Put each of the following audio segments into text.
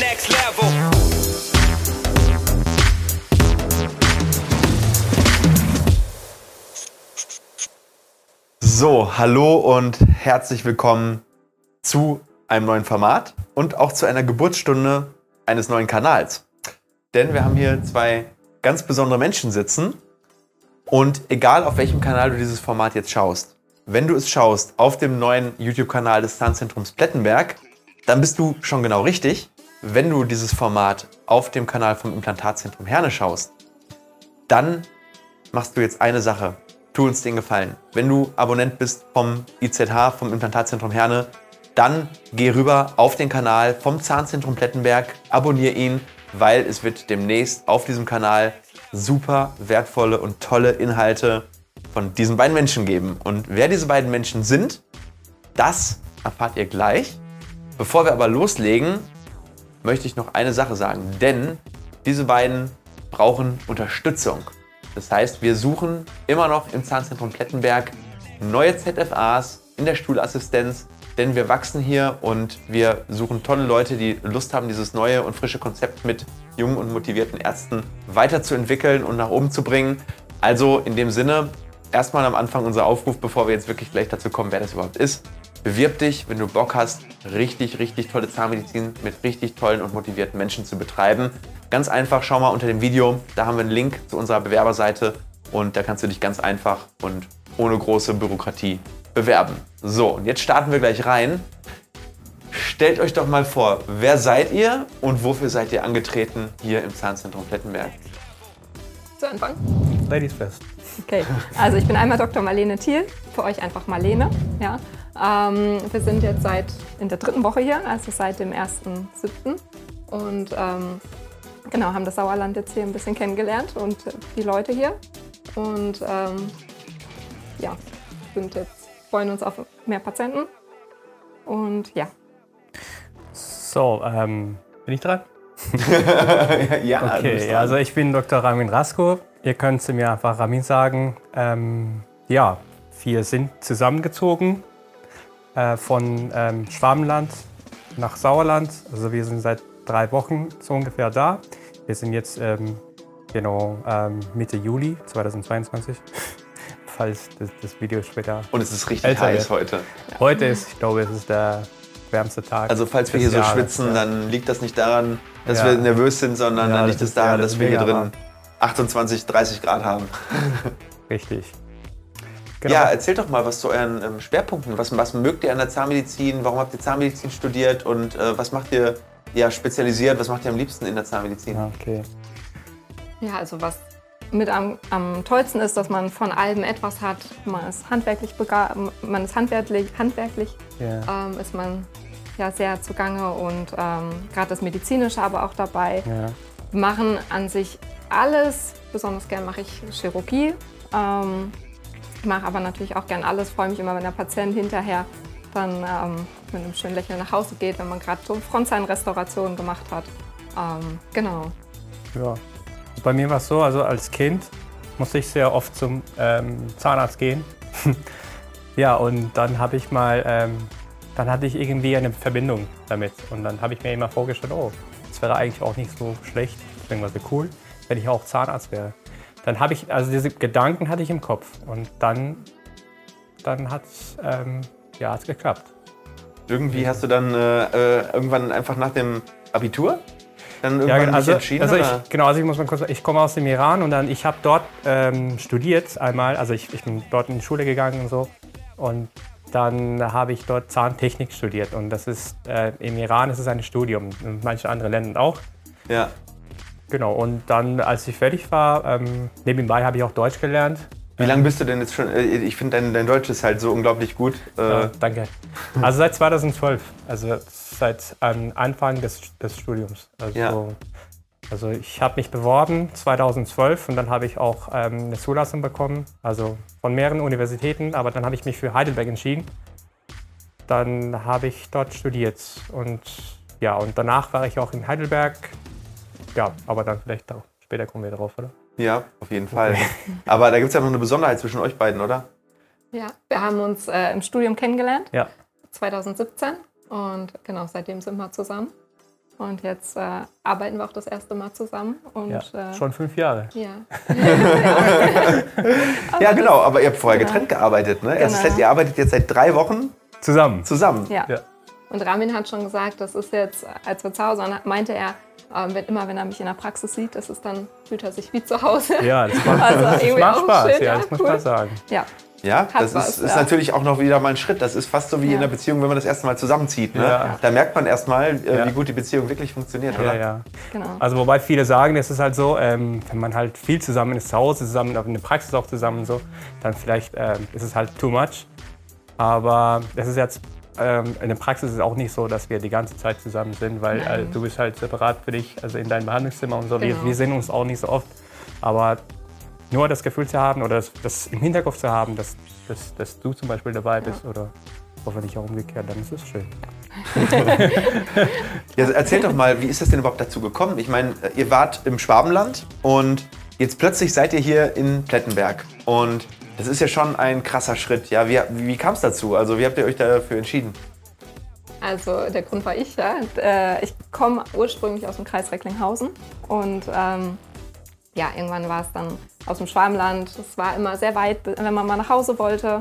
next level. So, hallo und herzlich willkommen zu einem neuen Format und auch zu einer Geburtsstunde eines neuen Kanals. Denn wir haben hier zwei ganz besondere Menschen sitzen und egal auf welchem Kanal du dieses Format jetzt schaust, wenn du es schaust auf dem neuen YouTube-Kanal des Zahnzentrums Plettenberg, dann bist du schon genau richtig. Wenn du dieses Format auf dem Kanal vom Implantatzentrum Herne schaust, dann machst du jetzt eine Sache. Tu uns den Gefallen. Wenn du Abonnent bist vom IZH, vom Implantatzentrum Herne, dann geh rüber auf den Kanal vom Zahnzentrum Plettenberg, abonniere ihn, weil es wird demnächst auf diesem Kanal super wertvolle und tolle Inhalte von diesen beiden Menschen geben. Und wer diese beiden Menschen sind, das erfahrt ihr gleich. Bevor wir aber loslegen, möchte ich noch eine Sache sagen, denn diese beiden brauchen Unterstützung. Das heißt, wir suchen immer noch im Zahnzentrum Plettenberg neue ZFAs in der Stuhlassistenz, denn wir wachsen hier und wir suchen tolle Leute, die Lust haben, dieses neue und frische Konzept mit jungen und motivierten Ärzten weiterzuentwickeln und nach oben zu bringen. Also in dem Sinne, erstmal am Anfang unser Aufruf, bevor wir jetzt wirklich gleich dazu kommen, wer das überhaupt ist. Bewirb dich, wenn du Bock hast, richtig, richtig tolle Zahnmedizin mit richtig tollen und motivierten Menschen zu betreiben. Ganz einfach, schau mal unter dem Video, da haben wir einen Link zu unserer Bewerberseite und da kannst du dich ganz einfach und ohne große Bürokratie bewerben. So, und jetzt starten wir gleich rein. Stellt euch doch mal vor, wer seid ihr und wofür seid ihr angetreten hier im Zahnzentrum Plettenberg? Zu Anfang? Ladies first. Okay, also ich bin einmal Dr. Marlene Thiel, für euch einfach Marlene. Ja. Ähm, wir sind jetzt seit in der dritten Woche hier, also seit dem 1.7. Und ähm, genau, haben das Sauerland jetzt hier ein bisschen kennengelernt und die Leute hier. Und ähm, ja, sind jetzt, freuen uns auf mehr Patienten. Und ja, So, ähm, bin ich dran? ja, Okay, also ich bin Dr. Ramin Rasko. Ihr könnt zu mir einfach Ramin sagen. Ähm, ja, wir sind zusammengezogen äh, von ähm, Schwabenland nach Sauerland. Also wir sind seit drei Wochen so ungefähr da. Wir sind jetzt ähm, genau ähm, Mitte Juli 2022, falls das, das Video später. Und es ist richtig heiß wird. heute. Heute ist, ich glaube, es ist der wärmste Tag. Also falls wir hier so Jahres, schwitzen, ja. dann liegt das nicht daran, dass Ja. wir nervös sind, sondern Ja, dann das liegt es ja, daran, das dass wir hier drin warm. 28, 30 Grad haben. Richtig. Genau. Ja, erzählt doch mal was zu euren ähm, Schwerpunkten. Was, was mögt ihr an der Zahnmedizin? Warum habt ihr Zahnmedizin studiert? Und äh, was macht ihr ja, spezialisiert? Was macht ihr am liebsten in der Zahnmedizin? Ja, okay. Ja, also was mit am, am tollsten ist, dass man von allem etwas hat. Man ist handwerklich begabt, man ist handwerklich, handwerklich Ja. ähm, ist man ja sehr zugange und ähm, gerade das Medizinische aber auch dabei. Wir machen an sich alles, besonders gern mache ich Chirurgie. Ähm, mache aber natürlich auch gern alles, freue mich immer, wenn der Patient hinterher dann ähm, mit einem schönen Lächeln nach Hause geht, wenn man gerade so Frontzahnrestauration gemacht hat. Ähm, genau. ja. Bei mir war es so, also als Kind musste ich sehr oft zum ähm, Zahnarzt gehen. ja, und dann habe ich mal, ähm, dann hatte ich irgendwie eine Verbindung damit. Und dann habe ich mir immer vorgestellt, oh, das wäre eigentlich auch nicht so schlecht, beziehungsweise cool, wenn ich auch Zahnarzt wäre. Dann habe ich, also diese Gedanken hatte ich im Kopf. Und dann, dann hat es ähm, ja, hat's geklappt. Irgendwie hast du dann äh, äh, irgendwann einfach nach dem Abitur dann irgendwann dich also, entschieden? also oder? ich, genau, also ich muss mal kurz, ich komme aus dem Iran und dann ich habe dort ähm, studiert einmal, also ich, ich bin dort in die Schule gegangen und so und dann habe ich dort Zahntechnik studiert und das ist äh, im Iran ist es ein Studium, in manchen anderen Ländern auch. ja. Genau und dann als ich fertig war, ähm, nebenbei habe ich auch Deutsch gelernt. Wie lange bist du denn jetzt schon? äh, Ich finde, dein, dein Deutsch ist halt so unglaublich gut. Äh, Ja, danke. Also seit 2012, also seit ähm, Anfang des, des Studiums. Also, Ja. also ich habe mich beworben 2012 und dann habe ich auch ähm, eine Zulassung bekommen, also von mehreren Universitäten, aber dann habe ich mich für Heidelberg entschieden. Dann habe ich dort studiert und ja, und danach war ich auch in Heidelberg. Ja, aber dann vielleicht auch später kommen wir drauf, oder? Ja, auf jeden Fall. Aber da gibt es ja noch eine Besonderheit zwischen euch beiden, oder? Ja, wir haben uns äh, im Studium kennengelernt, Ja. 2017. Und genau, seitdem sind wir zusammen. Und jetzt äh, arbeiten wir auch das erste Mal zusammen. Und, Ja, äh, schon fünf Jahre. Ja. Ja, genau, aber ihr habt vorher Ja. getrennt gearbeitet, ne? Das Genau. heißt, ihr arbeitet jetzt seit drei Wochen Zusammen. zusammen. ja. Ja. Und Ramin hat schon gesagt, das ist jetzt, als wir zu Hause waren, meinte er, ähm, wenn, immer wenn er mich in der Praxis sieht, das ist dann, fühlt er sich wie zu Hause. Ja, das macht, Also das macht auch Spaß, schön, ja, das muss cool. man sagen. Ja, Ja, das was, ist, ist ja. natürlich auch noch wieder mal ein Schritt. Das ist fast so wie Ja. in einer Beziehung, wenn man das erste Mal zusammenzieht. Ne? Ja. Da merkt man erstmal, äh, Ja. wie gut die Beziehung wirklich funktioniert, Ja, oder? ja. genau. Also wobei viele sagen, es ist halt so, ähm, wenn man halt viel zusammen ist, zu Hause zusammen, in der Praxis auch zusammen so, dann vielleicht ähm, ist es halt too much. Aber es ist jetzt ähm, in der Praxis ist es auch nicht so, dass wir die ganze Zeit zusammen sind, weil äh, du bist halt separat für dich, also in deinem Behandlungszimmer und so. Wir, Genau. wir sehen uns auch nicht so oft. Aber nur das Gefühl zu haben oder das, das im Hinterkopf zu haben, dass, dass, dass du zum Beispiel dabei bist oder hoffentlich auch umgekehrt, dann ist es schön. Ja, erzählt doch mal, wie ist das denn überhaupt dazu gekommen? Ich meine, ihr wart im Schwabenland und jetzt plötzlich seid ihr hier in Plettenberg. Und das ist ja schon ein krasser Schritt. Ja, wie, wie kam es dazu? Also, wie habt ihr euch dafür entschieden? Also der Grund war ich, ja. Äh, Ich komme ursprünglich aus dem Kreis Recklinghausen und ähm, ja, irgendwann war es dann aus dem Schwabenland. Es war immer sehr weit, wenn man mal nach Hause wollte.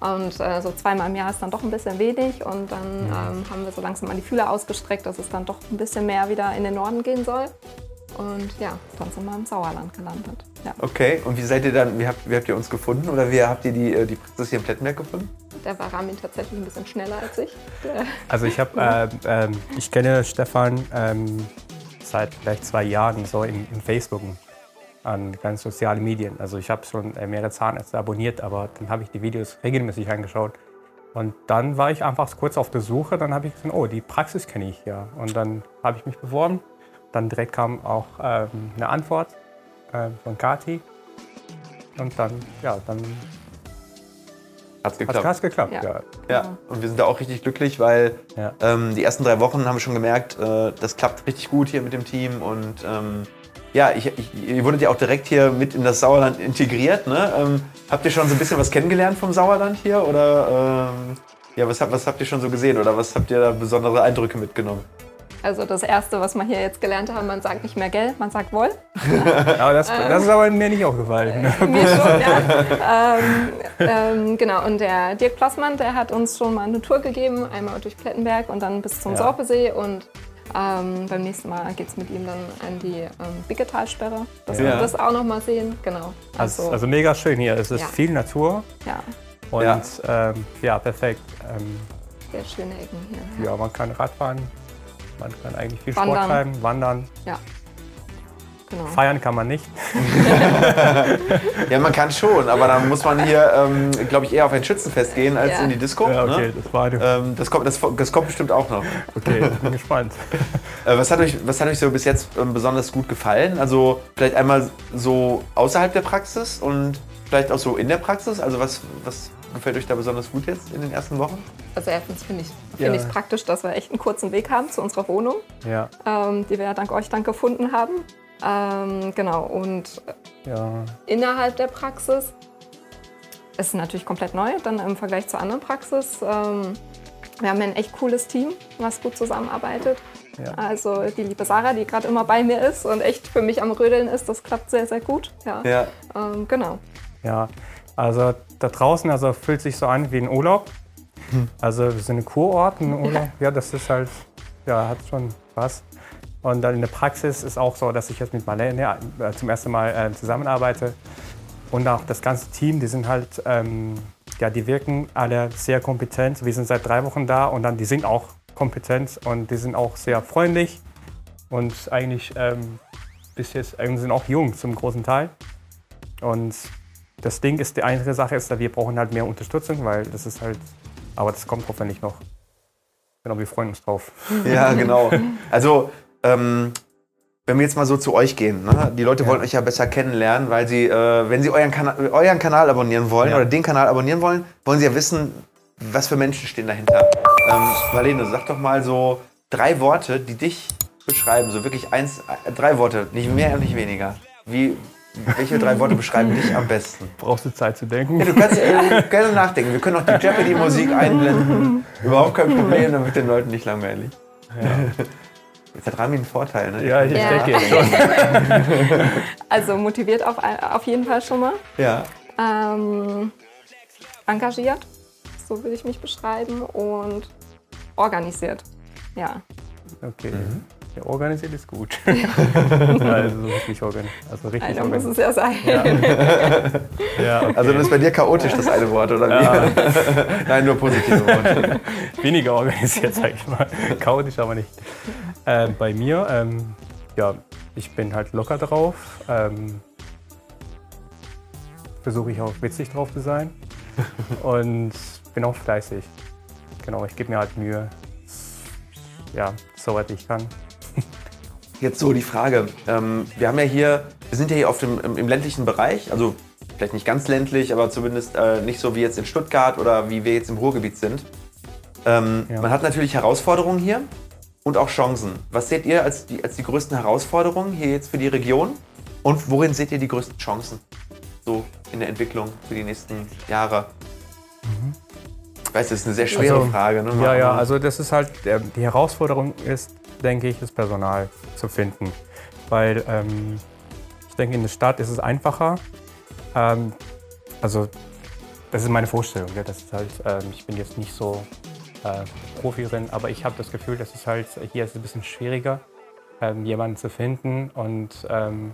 Und äh, so zweimal im Jahr ist dann doch ein bisschen wenig. Und dann ähm, haben wir so langsam mal die Fühler ausgestreckt, dass es dann doch ein bisschen mehr wieder in den Norden gehen soll. Und ja, dann sind wir im Sauerland gelandet. Ja. Okay, und wie seid ihr dann, wie habt, wie habt ihr uns gefunden oder wie habt ihr die, äh, die Praxis hier in Plettenberg gefunden? Da war Ramin tatsächlich ein bisschen schneller als ich. Also ich habe, ähm, ähm, ich kenne Stefan ähm, seit vielleicht zwei Jahren so in, in Facebook an ganz sozialen Medien. Also ich habe schon äh, mehrere Zahnärzte abonniert, aber dann habe ich die Videos regelmäßig angeschaut. Und dann war ich einfach kurz auf der Suche, dann habe ich gesehen, oh, die Praxis kenne ich ja. Und dann habe ich mich beworben. Dann direkt kam auch ähm, eine Antwort ähm, von Kati. Und dann, ja, dann Hat's hat geklappt. es geklappt. Ja. Ja. Ja, und wir sind da auch richtig glücklich, weil Ja. ähm, die ersten drei Wochen haben wir schon gemerkt, äh, das klappt richtig gut hier mit dem Team und ähm, ja, ich, ich, ihr wurdet ja auch direkt hier mit in das Sauerland integriert. Ne? Ähm, habt ihr schon so ein bisschen was kennengelernt vom Sauerland hier oder ähm, ja, was, habt- was habt ihr schon so gesehen oder was habt ihr da besondere Eindrücke mitgenommen? Also das Erste, was wir hier jetzt gelernt haben, man sagt nicht mehr Gell, man sagt Woll. Aber das, das ist aber mir nicht aufgefallen. Mir schon, ja. ähm, ähm, genau, und der Dirk Plassmann, der hat uns schon mal eine Tour gegeben, einmal durch Plettenberg und dann bis zum Ja. Sorpesee. Und ähm, beim nächsten Mal geht es mit ihm dann an die ähm, Bicketalsperre, dass Ja. wir das auch noch mal sehen. Genau. Also, also mega schön hier. Es ist Ja. viel Natur ja, und Ja. ja, ähm, ja perfekt. Ähm, sehr schöne Ecken hier. ja, man kann Radfahren, man kann eigentlich viel Wandern. Sport treiben, wandern. Ja, genau. Feiern kann man nicht. Ja, man kann schon, aber dann muss man hier, ähm, glaube ich, eher auf ein Schützenfest gehen als Ja. in die Disco. Ja, okay, ne? das war eine. ähm, das, kommt, das, das kommt bestimmt auch noch. Okay, bin gespannt. Äh, was, hat euch, was hat euch so bis jetzt ähm, besonders gut gefallen? Also vielleicht einmal so außerhalb der Praxis und vielleicht auch so in der Praxis. Also was, was gefällt euch da besonders gut jetzt in den ersten Wochen? Also erstens finde ich es Ja. find praktisch, dass wir echt einen kurzen Weg haben zu unserer Wohnung. Ja, ähm, die wir ja dank euch dann gefunden haben. Ähm, genau, und ja. innerhalb der Praxis ist natürlich komplett neu, dann im Vergleich zur anderen Praxis. Ähm, wir haben ein echt cooles Team, was gut zusammenarbeitet. Ja. Also die liebe Sarah, die gerade immer bei mir ist und echt für mich am Rödeln ist, das klappt sehr, sehr gut. Ja, Ja. Ähm, genau. Ja, also da draußen also fühlt sich so an wie ein Urlaub. Also wir sind ein Kurort, ein Urlaub. Ja, das ist halt, ja, hat schon was. Und dann in der Praxis ist auch so, dass ich jetzt mit Marlene äh, zum ersten Mal äh, zusammenarbeite. Und auch das ganze Team, die sind halt, ähm, ja, die wirken alle sehr kompetent. Wir sind seit drei Wochen da und dann, die sind auch kompetent und die sind auch sehr freundlich und eigentlich ähm, bis jetzt äh, sind auch jung zum großen Teil. Und das Ding ist, die einzige Sache ist, wir brauchen halt mehr Unterstützung, weil das ist halt, aber das kommt hoffentlich noch. Genau, wir freuen uns drauf. Ja, genau. Also, ähm, wenn wir jetzt mal so zu euch gehen, ne? die Leute wollen euch ja besser kennenlernen, weil sie, äh, wenn sie euren, Kana euren Kanal abonnieren wollen Ja. oder den Kanal abonnieren wollen, wollen sie ja wissen, was für Menschen stehen dahinter. Ähm, Marlene, sag doch mal so drei Worte, die dich beschreiben, so wirklich eins, äh, drei Worte, nicht mehr und nicht weniger. Wie, welche drei Worte beschreiben dich am besten? Brauchst du Zeit zu denken? Ja, du kannst äh, gerne nachdenken. Wir können auch die Jeopardy-Musik einblenden. Überhaupt kein Problem, dann wird den Leuten nicht langweilig. Jetzt hat Rami einen Vorteil, ne? Ja, ich Ja. denke jetzt schon. Also motiviert auf, auf jeden Fall schon mal. Ja. Ähm, engagiert, so würde ich mich beschreiben. Und organisiert. Ja. Okay. Ja, organisiert ist gut. also richtig organisiert. Also richtig Einer muss organisiert. es ja sein. Ja, okay. Also dann ist bei dir chaotisch das eine Wort, oder wie? Nein, nur positive Worte. weniger organisiert, sag ich mal. Chaotisch aber nicht. Ähm, bei mir, ähm, ja, ich bin halt locker drauf. Ähm, Versuche ich auch witzig drauf zu sein. Und bin auch fleißig. Genau, ich gebe mir halt Mühe. Ja, soweit ich kann. Jetzt so die Frage. Ähm, wir haben ja hier, wir sind ja hier auf dem, im, im ländlichen Bereich, also vielleicht nicht ganz ländlich, aber zumindest äh, nicht so wie jetzt in Stuttgart oder wie wir jetzt im Ruhrgebiet sind. Ähm, Ja. Man hat natürlich Herausforderungen hier und auch Chancen. Was seht ihr als die, als die größten Herausforderungen hier jetzt für die Region? Und worin seht ihr die größten Chancen? So in der Entwicklung für die nächsten Jahre? Ich weiß, das ist eine sehr schwere Also, Frage. Ne? Ja, ja, also das ist halt, die Herausforderung ist, denke ich, das Personal zu finden. Weil ähm, ich denke, in der Stadt ist es einfacher. Ähm, also das ist meine Vorstellung. Ja, das ist halt, ähm, ich bin jetzt nicht so äh, Profi drin, aber ich habe das Gefühl, dass es halt hier ist ein bisschen schwieriger, ähm, jemanden zu finden. Und ähm,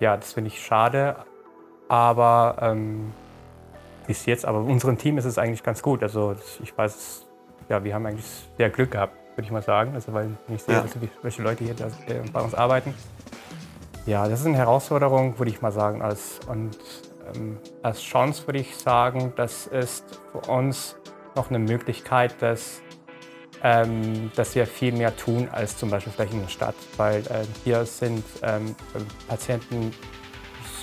ja, das finde ich schade. Aber ähm, bis jetzt, aber unserem Team ist es eigentlich ganz gut. Also ich weiß, ja, wir haben eigentlich sehr Glück gehabt, würde ich mal sagen. Also weil ich sehe, Ja. welche Leute hier da, äh, bei uns arbeiten. Ja, das ist eine Herausforderung, würde ich mal sagen. Als, und ähm, als Chance würde ich sagen, das ist für uns noch eine Möglichkeit, dass, ähm, dass wir viel mehr tun als zum Beispiel vielleicht in der Stadt. Weil ähm, hier sind ähm, Patienten,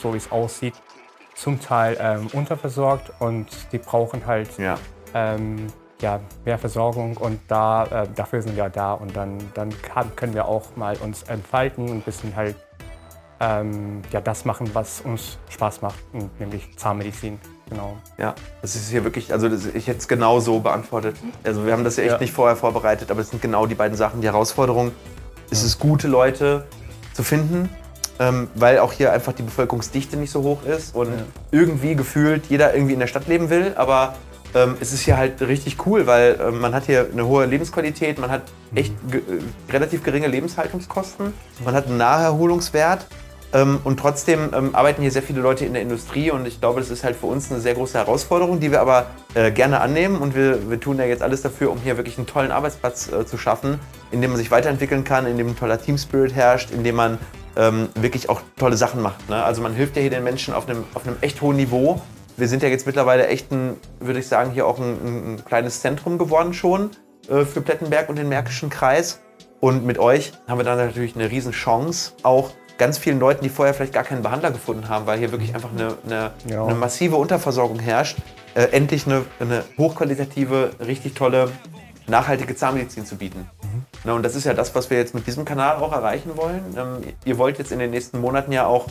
so wie es aussieht, zum Teil ähm, unterversorgt und die brauchen halt Ja. Ja, mehr Versorgung und da, äh, dafür sind wir da und dann, dann kann, können wir auch mal uns entfalten und ein bisschen halt ähm, ja, das machen, was uns Spaß macht, nämlich Zahnmedizin. Genau. Ja, das ist hier wirklich, also das, ich hätte es genau so beantwortet. Also wir haben das ja echt Ja. nicht vorher vorbereitet, aber es sind genau die beiden Sachen. Die Herausforderung ist es, gute Leute zu finden, ähm, weil auch hier einfach die Bevölkerungsdichte nicht so hoch ist und Ja. irgendwie gefühlt jeder irgendwie in der Stadt leben will, aber ähm, es ist hier halt richtig cool, weil ähm, man hat hier eine hohe Lebensqualität, man hat echt ge äh, relativ geringe Lebenshaltungskosten, man hat einen Naherholungswert ähm, und trotzdem ähm, arbeiten hier sehr viele Leute in der Industrie und ich glaube, das ist halt für uns eine sehr große Herausforderung, die wir aber äh, gerne annehmen und wir, wir tun ja jetzt alles dafür, um hier wirklich einen tollen Arbeitsplatz äh, zu schaffen, in dem man sich weiterentwickeln kann, in dem ein toller Teamspirit herrscht, in dem man ähm, wirklich auch tolle Sachen macht. Ne? Also man hilft ja hier den Menschen auf einem, auf einem echt hohen Niveau. Wir sind ja jetzt mittlerweile echt ein, würde ich sagen, hier auch ein, ein, ein kleines Zentrum geworden schon äh, für Plettenberg und den Märkischen Kreis. Und mit euch haben wir dann natürlich eine riesen Chance, auch ganz vielen Leuten, die vorher vielleicht gar keinen Behandler gefunden haben, weil hier wirklich einfach eine, eine, Ja. eine massive Unterversorgung herrscht, äh, endlich eine, eine hochqualitative, richtig tolle, nachhaltige Zahnmedizin zu bieten. Na, und das ist ja das, was wir jetzt mit diesem Kanal auch erreichen wollen. Ähm, ihr wollt jetzt in den nächsten Monaten ja auch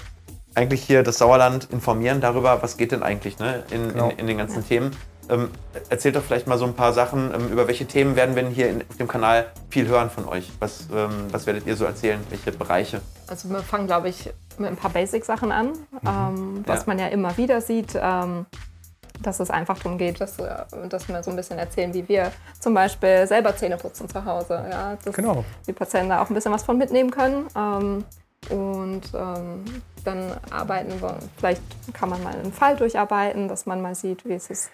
eigentlich hier das Sauerland informieren darüber, was geht denn eigentlich ne, in, Genau. in, in den ganzen Themen. Ähm, erzählt doch vielleicht mal so ein paar Sachen, ähm, über welche Themen werden wir denn hier in, auf dem Kanal viel hören von euch? Was, ähm, was werdet ihr so erzählen? Welche Bereiche? Also wir fangen, glaube ich, mit ein paar Basic-Sachen an, ähm, was Ja. man ja immer wieder sieht, ähm, dass es einfach darum geht, dass, äh, dass wir so ein bisschen erzählen, wie wir zum Beispiel selber Zähne putzen zu Hause. Ja, dass Genau. die Patienten da auch ein bisschen was von mitnehmen können. Ähm, und ähm, dann arbeiten wir, vielleicht kann man mal einen Fall durcharbeiten, dass man mal sieht, wie es ist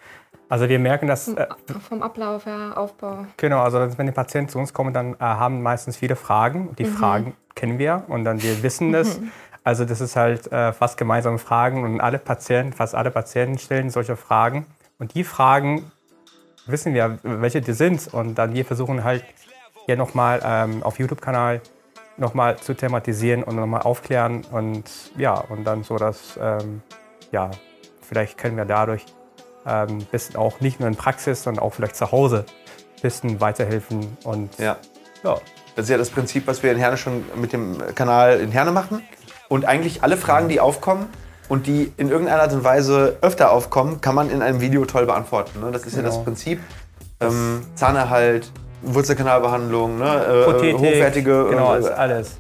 Also wir merken, dass äh, vom Ablauf her, Aufbau. Genau, also wenn die Patienten zu uns kommen, dann äh, haben meistens viele Fragen. Die Fragen kennen wir und dann wir wissen das. Also das ist halt äh, fast gemeinsame Fragen und alle Patienten, fast alle Patienten stellen solche Fragen. Und die Fragen wissen wir, welche die sind. Und dann wir versuchen halt hier nochmal ähm, auf YouTube-Kanal nochmal zu thematisieren und nochmal aufklären. Und ja, und dann so, dass, ähm, ja, vielleicht können wir dadurch ein ähm, bisschen auch nicht nur in Praxis, sondern auch vielleicht zu Hause ein bisschen weiterhelfen. Und Ja. ja, Das ist ja das Prinzip, was wir in Herne schon mit dem Kanal in Herne machen. Und eigentlich alle Fragen, die aufkommen und die in irgendeiner Art und Weise öfter aufkommen, kann man in einem Video toll beantworten. Ne? Das ist ja das Genau. Prinzip. Ähm, Zahnerhalt, Wurzelkanalbehandlung, ne? äh, Prothetik, hochwertige genau, äh, ist alles.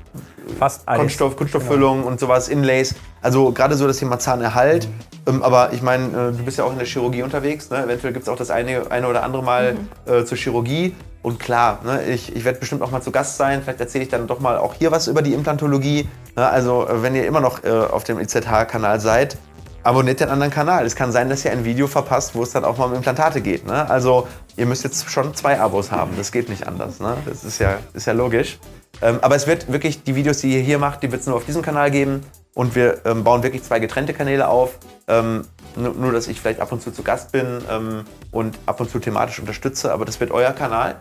Fast alles. Kunststoff, Kunststofffüllung und sowas, Inlays. Also gerade so das Thema Zahnerhalt. Ähm, aber ich meine, äh, du bist ja auch in der Chirurgie unterwegs. Ne? Eventuell gibt es auch das eine, eine oder andere Mal äh, zur Chirurgie. Und klar, ne, ich, ich werde bestimmt auch mal zu Gast sein. Vielleicht erzähle ich dann doch mal auch hier was über die Implantologie. Ne? Also wenn ihr immer noch auf dem IZH-Kanal seid, abonniert den anderen Kanal. Es kann sein, dass ihr ein Video verpasst, wo es dann auch mal um Implantate geht. Ne? Also ihr müsst jetzt schon zwei Abos haben. Das geht nicht anders. Ne? Das ist ja, ist ja logisch. Ähm, aber es wird wirklich, die Videos, die ihr hier macht, die wird es nur auf diesem Kanal geben. Und wir ähm, bauen wirklich zwei getrennte Kanäle auf. Ähm, nur, nur, dass ich vielleicht ab und zu zu Gast bin ähm, und ab und zu thematisch unterstütze. Aber das wird euer Kanal.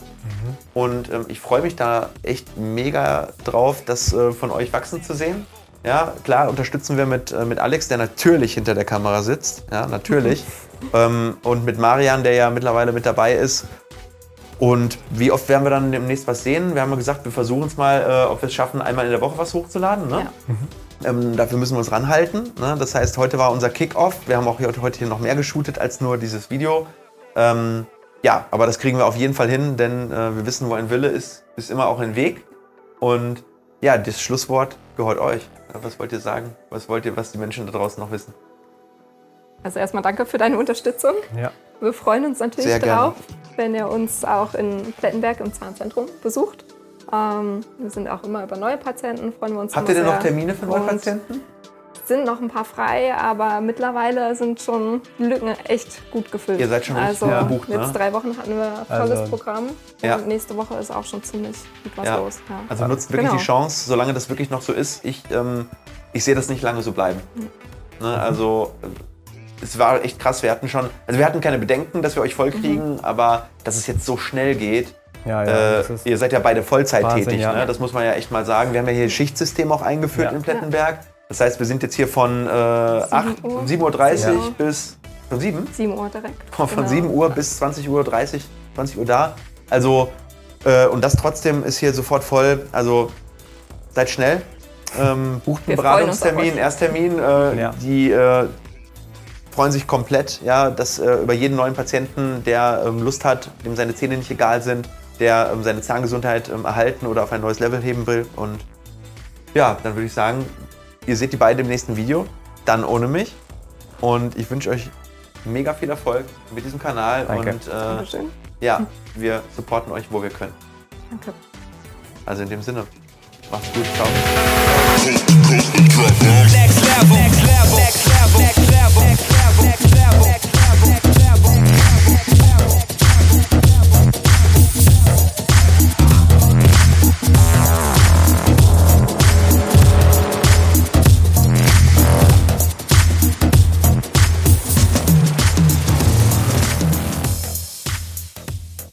Und ähm, ich freue mich da echt mega drauf, das äh, von euch wachsen zu sehen. Ja, klar, unterstützen wir mit, äh, mit Alex, der natürlich hinter der Kamera sitzt. Ja, natürlich. ähm, und mit Marian, der ja mittlerweile mit dabei ist. Und wie oft werden wir dann demnächst was sehen? Wir haben ja gesagt, wir versuchen es mal, äh, ob wir es schaffen, einmal in der Woche was hochzuladen. Ne? Ja. Ähm, dafür müssen wir uns ranhalten. Ne? Das heißt, heute war unser Kick-Off. Wir haben auch heute, heute hier noch mehr geshootet als nur dieses Video. Ähm, ja, aber das kriegen wir auf jeden Fall hin, denn äh, wir wissen, wo ein Wille ist, ist immer auch ein Weg. Und ja, das Schlusswort gehört euch. Was wollt ihr sagen? Was wollt ihr, was die Menschen da draußen noch wissen? Also erstmal danke für deine Unterstützung. Ja. Wir freuen uns natürlich Sehr gerne. drauf, wenn ihr uns auch in Plettenberg im Zahnzentrum besucht. Ähm, wir sind auch immer über neue Patienten, freuen wir uns Habt ihr denn noch. Termine für neue Patienten? Sind noch ein paar frei, aber mittlerweile sind schon die Lücken echt gut gefüllt. Ihr seid schon richtig also gebucht, ne? jetzt drei Wochen hatten wir volles Also- Programm Ja. und nächste Woche ist auch schon ziemlich gut was Ja. los. Ja. Also nutzt wirklich Genau. die Chance, solange das wirklich noch so ist. Ich, ähm, ich sehe das nicht lange so bleiben. Ne, also es war echt krass. Wir hatten schon, also wir hatten keine Bedenken, dass wir euch vollkriegen, Mhm. aber dass es jetzt so schnell geht. Ja, ja, äh, das ist- ihr seid ja beide Vollzeit Wahnsinn, tätig, ja. ne? das muss man ja echt mal sagen. Wir haben ja hier Schichtsystem auch eingeführt Ja. in Plettenberg. Das heißt, wir sind jetzt hier von äh, 8 Uhr. 7.30 Uhr Ja. bis von 7? 7 Uhr direkt. Von Genau. 7 Uhr bis 20 Uhr 30, 20 Uhr da. Also, äh, und das trotzdem ist hier sofort voll. Also, seid schnell. Ähm, bucht einen Wir Beratungstermin. Ersttermin. Äh, Ja. Die äh, freuen sich komplett, ja, dass äh, über jeden neuen Patienten, der ähm, Lust hat, dem seine Zähne nicht egal sind, der ähm, seine Zahngesundheit ähm, erhalten oder auf ein neues Level heben will. Und ja, dann würde ich sagen, ihr seht die beiden im nächsten Video, dann ohne mich. Und ich wünsche euch mega viel Erfolg mit diesem Kanal. Danke. Und äh, Dankeschön. ja, wir supporten euch, wo wir können. Danke. Also in dem Sinne, macht's gut, ciao. Next level. Next level. Next level. Next level.